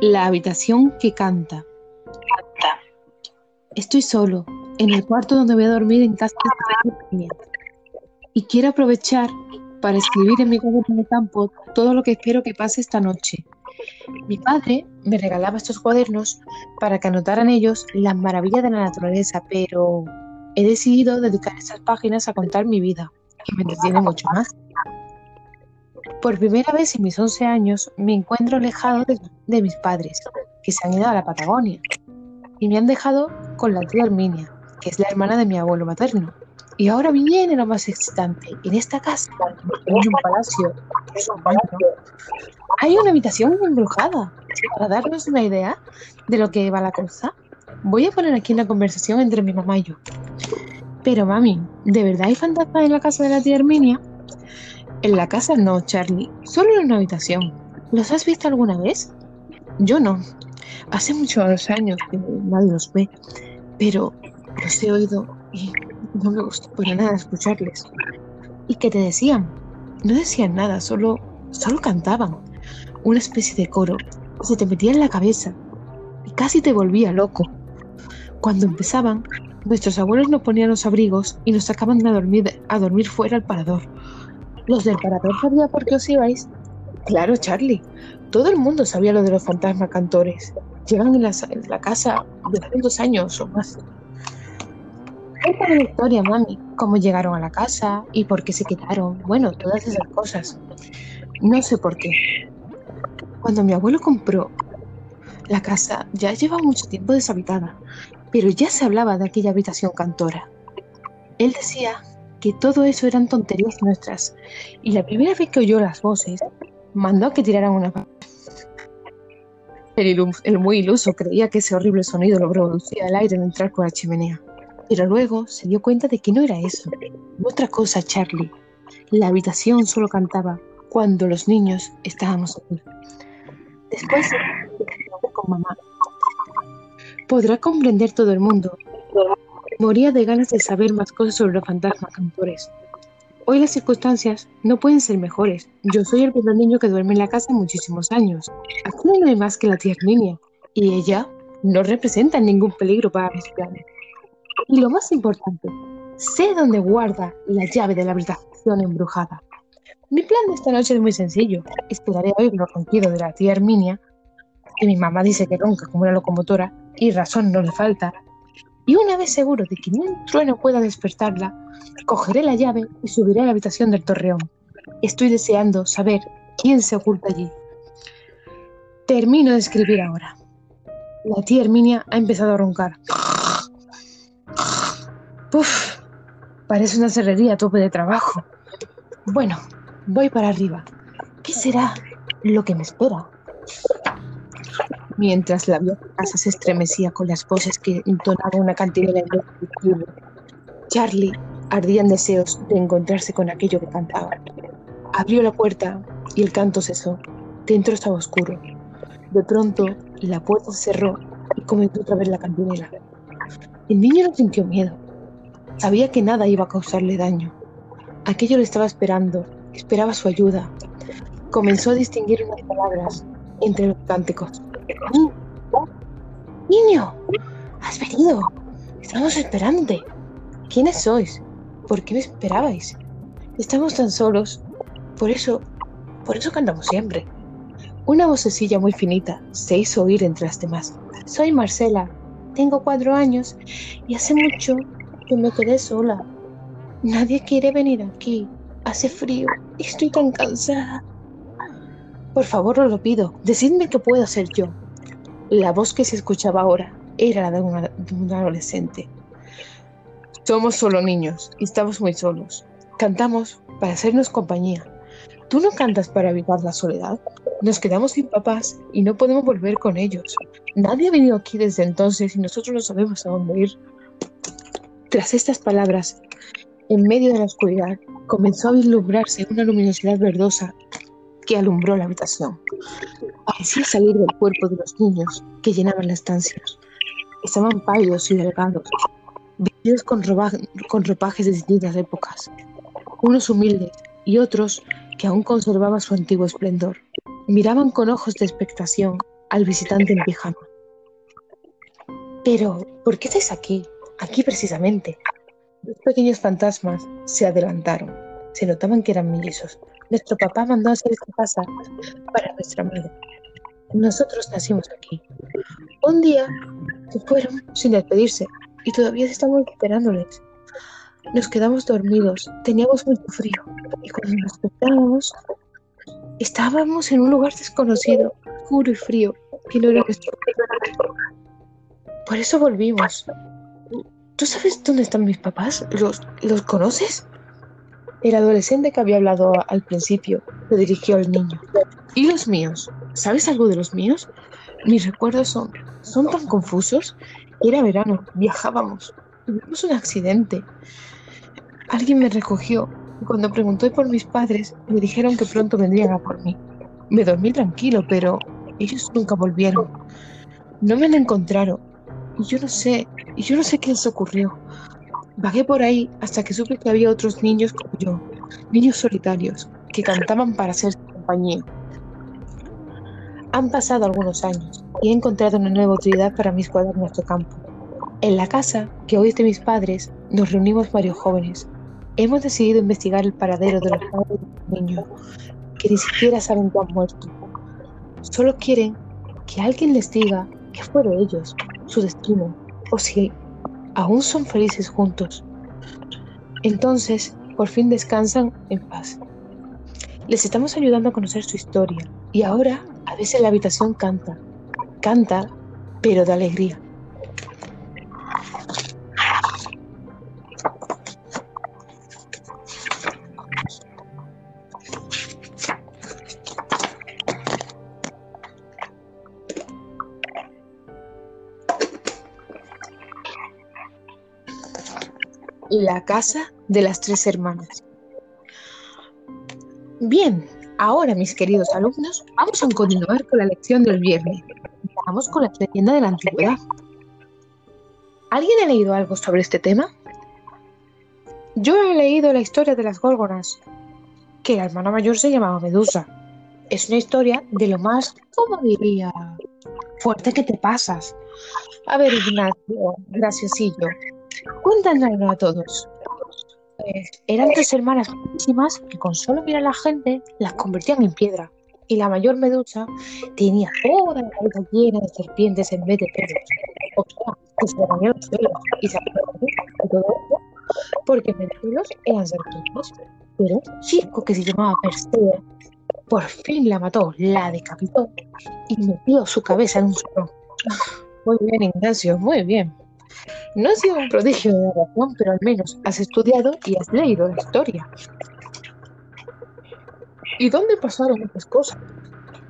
La habitación que canta. Estoy solo, en el cuarto donde voy a dormir en casa de Y quiero aprovechar para escribir en mi cuaderno de campo todo lo que espero que pase esta noche. Mi padre me regalaba estos cuadernos para que anotaran ellos las maravillas de la naturaleza, pero he decidido dedicar esas páginas a contar mi vida, que me entretiene mucho más. Por primera vez en mis 11 años me encuentro alejado de, mis padres, que se han ido a la Patagonia, y me han dejado con la tía Herminia, que es la hermana de mi abuelo materno. Y ahora viene lo más excitante. En esta casa hay un palacio, hay una habitación embrujada. Para darnos una idea de lo que va la cosa, voy a poner aquí una conversación entre mi mamá y yo. Pero mami, ¿de verdad hay fantasmas en la casa de la tía Herminia? En la casa no, Charlie, solo en una habitación. ¿Los has visto alguna vez? Yo no. Hace muchos años que nadie los ve, pero los he oído y no me gustó para nada escucharles. ¿Y qué te decían? No decían nada, solo, solo cantaban. Una especie de coro. Se te metía en la cabeza y casi te volvía loco. Cuando empezaban, nuestros abuelos nos ponían los abrigos y nos sacaban a dormir, a dormir fuera al parador. ¿Los del parador sabían por qué os ibais? Claro, Charlie. Todo el mundo sabía lo de los fantasmas cantores. Llevan en la, casa de dos años o más. Cuéntame la historia, mami. Cómo llegaron a la casa y por qué se quedaron. Bueno, todas esas cosas. No sé por qué. Cuando mi abuelo compró la casa, ya lleva mucho tiempo deshabitada, pero ya se hablaba de aquella habitación cantora. Él decía que todo eso eran tonterías nuestras, y la primera vez que oyó las voces, mandó a que tiraran una el, el, muy iluso creía que ese horrible sonido lo producía el aire al entrar por la chimenea. Pero luego se dio cuenta de que no era eso. Otra cosa, Charlie. La habitación solo cantaba cuando los niños estábamos aquí. Después con mamá. Podrá comprender todo el mundo Moría de ganas de saber más cosas sobre los fantasmas cantores. Hoy las circunstancias no pueden ser mejores. Yo soy el primer niño que duerme en la casa muchísimos años. Aquí no hay más que la tía Herminia, y ella no representa ningún peligro para mis planes. Y lo más importante, sé dónde guarda la llave de la habitación embrujada. Mi plan de esta noche es muy sencillo. Esperaré a oír los ronquidos de la tía Herminia, que mi mamá dice que ronca como una locomotora, y razón no le falta, y una vez seguro de que ni un trueno pueda despertarla, cogeré la llave y subiré a la habitación del torreón. Estoy deseando saber quién se oculta allí. Termino de escribir ahora. La tía Herminia ha empezado a roncar. Puf, parece una serrería a tope de trabajo. Bueno, voy para arriba. ¿Qué será lo que me espera? Mientras la vieja casa se estremecía con las voces que entonaba una cantinera indescriptible. Charlie ardía en deseos de encontrarse con aquello que cantaba. Abrió la puerta y el canto cesó. Dentro estaba oscuro. De pronto, la puerta se cerró y comenzó otra vez la cantinela. El niño no sintió miedo. Sabía que nada iba a causarle daño. Aquello le estaba esperando, esperaba su ayuda. Comenzó a distinguir unas palabras entre los cánticos. Niño, has venido. Estamos esperándote. ¿Quiénes sois? ¿Por qué me esperabais? Estamos tan solos. Por eso, por eso cantamos siempre. Una vocecilla muy finita se hizo oír entre las demás. Soy Marcela, tengo cuatro años y hace mucho que me quedé sola. Nadie quiere venir aquí. Hace frío y estoy tan cansada. Por favor, os lo pido, decidme qué puedo hacer yo. La voz que se escuchaba ahora era la de, un adolescente. Somos solo niños y estamos muy solos. Cantamos para hacernos compañía. ¿Tú no cantas para evitar la soledad? Nos quedamos sin papás y no podemos volver con ellos. Nadie ha venido aquí desde entonces y nosotros no sabemos a dónde ir. Tras estas palabras, en medio de la oscuridad, comenzó a vislumbrarse una luminosidad verdosa que alumbró la habitación. Parecía salir del cuerpo de los niños que llenaban la estancia. Estaban pálidos y delgados, vestidos con, con ropajes de distintas épocas, unos humildes y otros que aún conservaban su antiguo esplendor. Miraban con ojos de expectación al visitante en pijama. Pero, ¿por qué estáis aquí? Aquí precisamente. Dos pequeños fantasmas se adelantaron. Se notaban que eran mellizos. Nuestro papá mandó hacer esta casa para nuestra madre. Nosotros nacimos aquí. Un día se fueron sin despedirse y todavía estamos esperándoles. Nos quedamos dormidos, teníamos mucho frío y cuando nos despertábamos estábamos en un lugar desconocido, oscuro y frío, que no era nuestro. Por eso volvimos. ¿Tú sabes dónde están mis papás? ¿Los, ¿Los conoces? El adolescente que había hablado al principio se dirigió al niño. ¿Y los míos? ¿Sabes algo de los míos? Mis recuerdos son, son tan confusos. Era verano, viajábamos, tuvimos un accidente. Alguien me recogió y cuando pregunté por mis padres me dijeron que pronto vendrían a por mí. Me dormí tranquilo, pero ellos nunca volvieron. No me han encontrado y yo no sé, y yo no sé qué les ocurrió. Vagué por ahí hasta que supe que había otros niños como yo, niños solitarios, que cantaban para hacer compañía. Han pasado algunos años y he encontrado una nueva utilidad para mis cuadernos de campo. En la casa, que hoy es de mis padres, nos reunimos varios jóvenes. Hemos decidido investigar el paradero de los de niños, que ni siquiera saben que han muerto. Solo quieren que alguien les diga qué fue de ellos, su destino, o si aún son felices juntos. Entonces, por fin descansan en paz. Les estamos ayudando a conocer su historia y ahora a veces la habitación canta, canta, pero de alegría. La casa de las tres hermanas. Bien, ahora mis queridos alumnos, vamos a continuar con la lección del viernes. Vamos con la leyenda de la antigüedad. ¿Alguien ha leído algo sobre este tema? Yo he leído la historia de las gólgonas, que la hermana mayor se llamaba Medusa. Es una historia de lo más, ¿cómo diría? Fuerte que te pasas. A ver, Ignacio, graciosillo, Cuéntanoslo a todos. Pues, eran tres hermanas muchísimas que con solo mirar a la gente las convertían en piedra. Y la mayor medusa tenía toda la cabeza llena de serpientes en vez de pelos. O sea, que se le los pelos y se y todo eso porque pelos eran serpientes. Pero chico que se llamaba Perseo por fin la mató, la decapitó y metió su cabeza en un salón. Muy bien, Ignacio, muy bien. No has sido un prodigio de razón, pero al menos has estudiado y has leído la historia. ¿Y dónde pasaron estas cosas?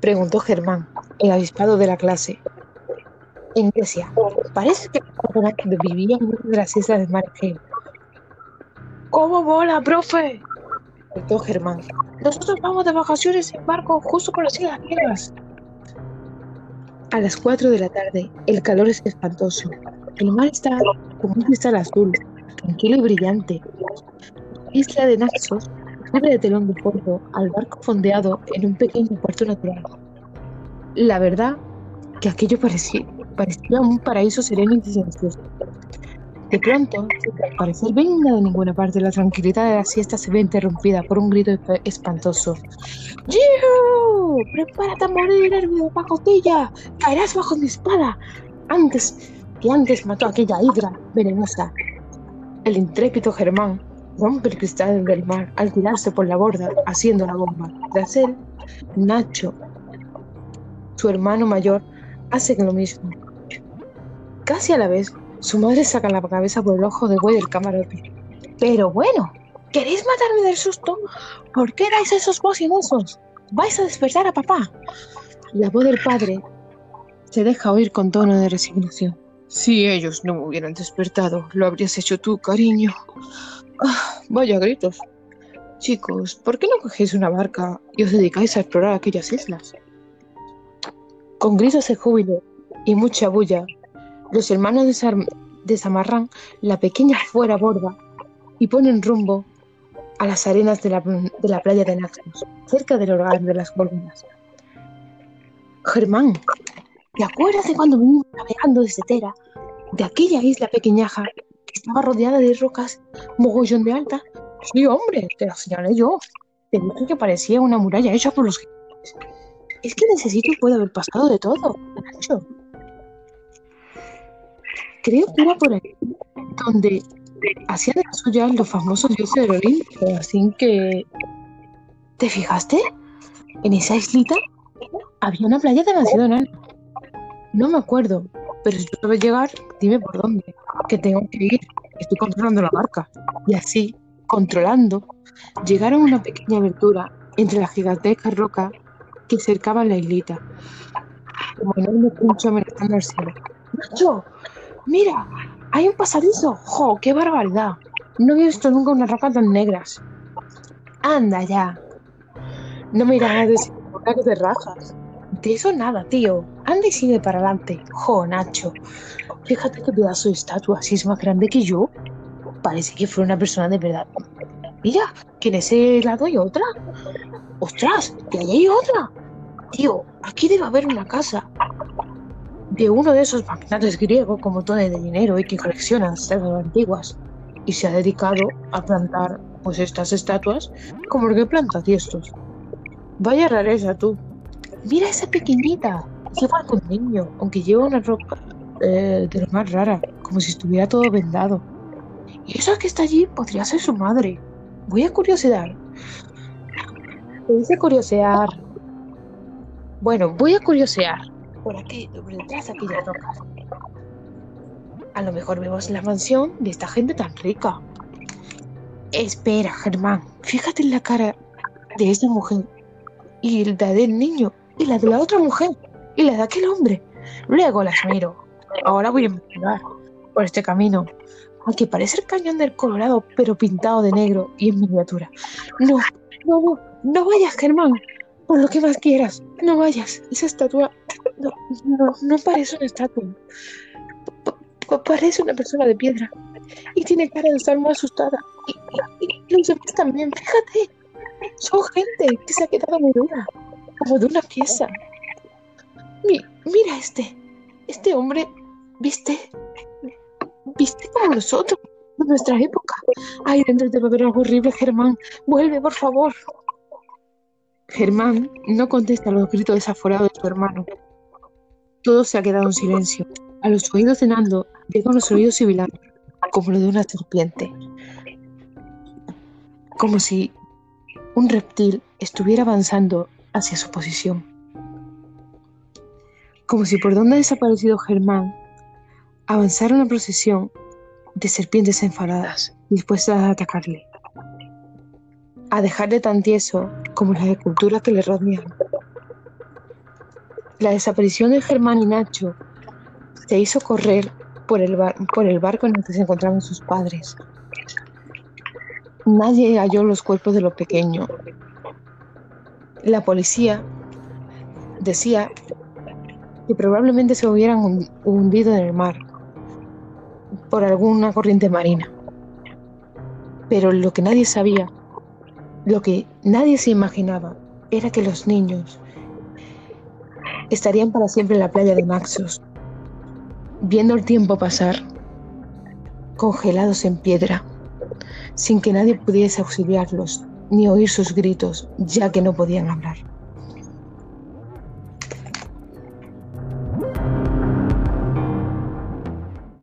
Preguntó Germán, el avispado de la clase. En Grecia. Parece que vivían en de las islas de Margel. ¿Cómo bola, profe? Preguntó Germán. Nosotros vamos de vacaciones en barco justo por las islas griegas. A las 4 de la tarde, el calor es espantoso. El mar está como un cristal azul, tranquilo y brillante. La isla de Naxos abre de telón de fondo al barco fondeado en un pequeño puerto natural. La verdad que aquello parecía, parecía un paraíso sereno y silencioso. De pronto, al parecer venga de ninguna parte, la tranquilidad de la siesta se ve interrumpida por un grito espantoso. ¡Yihu! ¡Prepárate a morir, hervido pacotilla! ¡Caerás bajo mi espada! Antes que antes mató a aquella hidra venenosa. El intrépido Germán rompe el cristal del mar al tirarse por la borda, haciendo la bomba. Tras él, Nacho, su hermano mayor, hace lo mismo. Casi a la vez, su madre saca la cabeza por el ojo de güey del camarote. Pero bueno, ¿queréis matarme del susto? ¿Por qué dais esos bocinosos? ¿Vais a despertar a papá? La voz del padre se deja oír con tono de resignación. Si ellos no me hubieran despertado, lo habrías hecho tú, cariño. Ah, vaya gritos. Chicos, ¿por qué no cogéis una barca y os dedicáis a explorar aquellas islas? Con gritos de júbilo y mucha bulla, los hermanos desamarran la pequeña fuera borda y ponen rumbo a las arenas de la, playa de Naxos, cerca del hogar de las columnas. Germán, ¿Te acuerdas de cuando vinimos navegando desde Tera, de aquella isla pequeñaja que estaba rodeada de rocas mogollón de alta? Sí, hombre, te la señalé yo. Te dije que parecía una muralla hecha por los gigantes. Es que necesito puede haber pasado de todo, Nacho. Creo que era por ahí donde hacían de las suyas los famosos dioses del Olimpo. Así que. ¿Te fijaste? En esa islita había una playa demasiado enana. No me acuerdo, pero si tú sabes llegar, dime por dónde. Que tengo que ir. Estoy controlando la barca. Y así, controlando, llegaron a una pequeña abertura entre las gigantescas rocas que cercaban la islita. Como cielo. ¡Nacho! ¡Mira! ¡Hay un pasadizo! ¡Jo! ¡Qué barbaridad! No había visto nunca unas rocas tan negras. Anda ya. No me irás a decir que te rajas. De eso nada, tío. Anda y sigue para adelante. Jo, Nacho. Fíjate qué pedazo de estatua, si es más grande que yo. Parece que fue una persona de verdad. Mira, que en ese lado hay otra. ¡Ostras! ¡Que ahí hay otra! Tío, aquí debe haber una casa de uno de esos magnates griegos con montones de dinero y que coleccionan estatuas antiguas y se ha dedicado a plantar pues estas estatuas como el que planta tiestos. Vaya rareza tú. Mira esa pequeñita. Lleva con niño, aunque lleva una ropa eh, de lo más rara, como si estuviera todo vendado. Y esa que está allí podría ser su madre. Voy a curiosidad. Se dice curiosear. Bueno, voy a curiosear. Por aquí, detrás de aquellas rocas. A lo mejor vemos la mansión de esta gente tan rica. Espera, Germán. Fíjate en la cara de esta mujer. Y la del niño. Y la de la otra mujer. Y la de aquel hombre. Luego las miro. Ahora voy a investigar por este camino. Aunque parece el cañón del Colorado, pero pintado de negro y en miniatura. No, no, no, no vayas, Germán. Por lo que más quieras, no vayas. Esa estatua no, no, no parece una estatua. P- p- parece una persona de piedra. Y tiene cara de estar muy asustada. Y, y- y los demás también, fíjate. Son gente que se ha quedado muy dura. Como de una pieza. Mi- mira este. Este hombre viste. Viste como nosotros. De nuestra época. Ay, dentro de beber algo horrible, Germán. Vuelve, por favor. Germán no contesta los gritos desaforados de su hermano. Todo se ha quedado en silencio. A los oídos de Nando llegan los oídos sibilando, como los de una serpiente. Como si un reptil estuviera avanzando hacia su posición. Como si por donde ha desaparecido Germán avanzara una procesión de serpientes enfadadas, dispuestas a atacarle, a dejarle tan tieso como las esculturas que le rodean. La desaparición de Germán y Nacho se hizo correr por el, bar- por el barco en el que se encontraban sus padres. Nadie halló los cuerpos de los pequeños. La policía decía que probablemente se hubieran hun- hundido en el mar por alguna corriente marina. Pero lo que nadie sabía, lo que nadie se imaginaba, era que los niños estarían para siempre en la playa de Naxos, viendo el tiempo pasar, congelados en piedra, sin que nadie pudiese auxiliarlos ni oír sus gritos, ya que no podían hablar.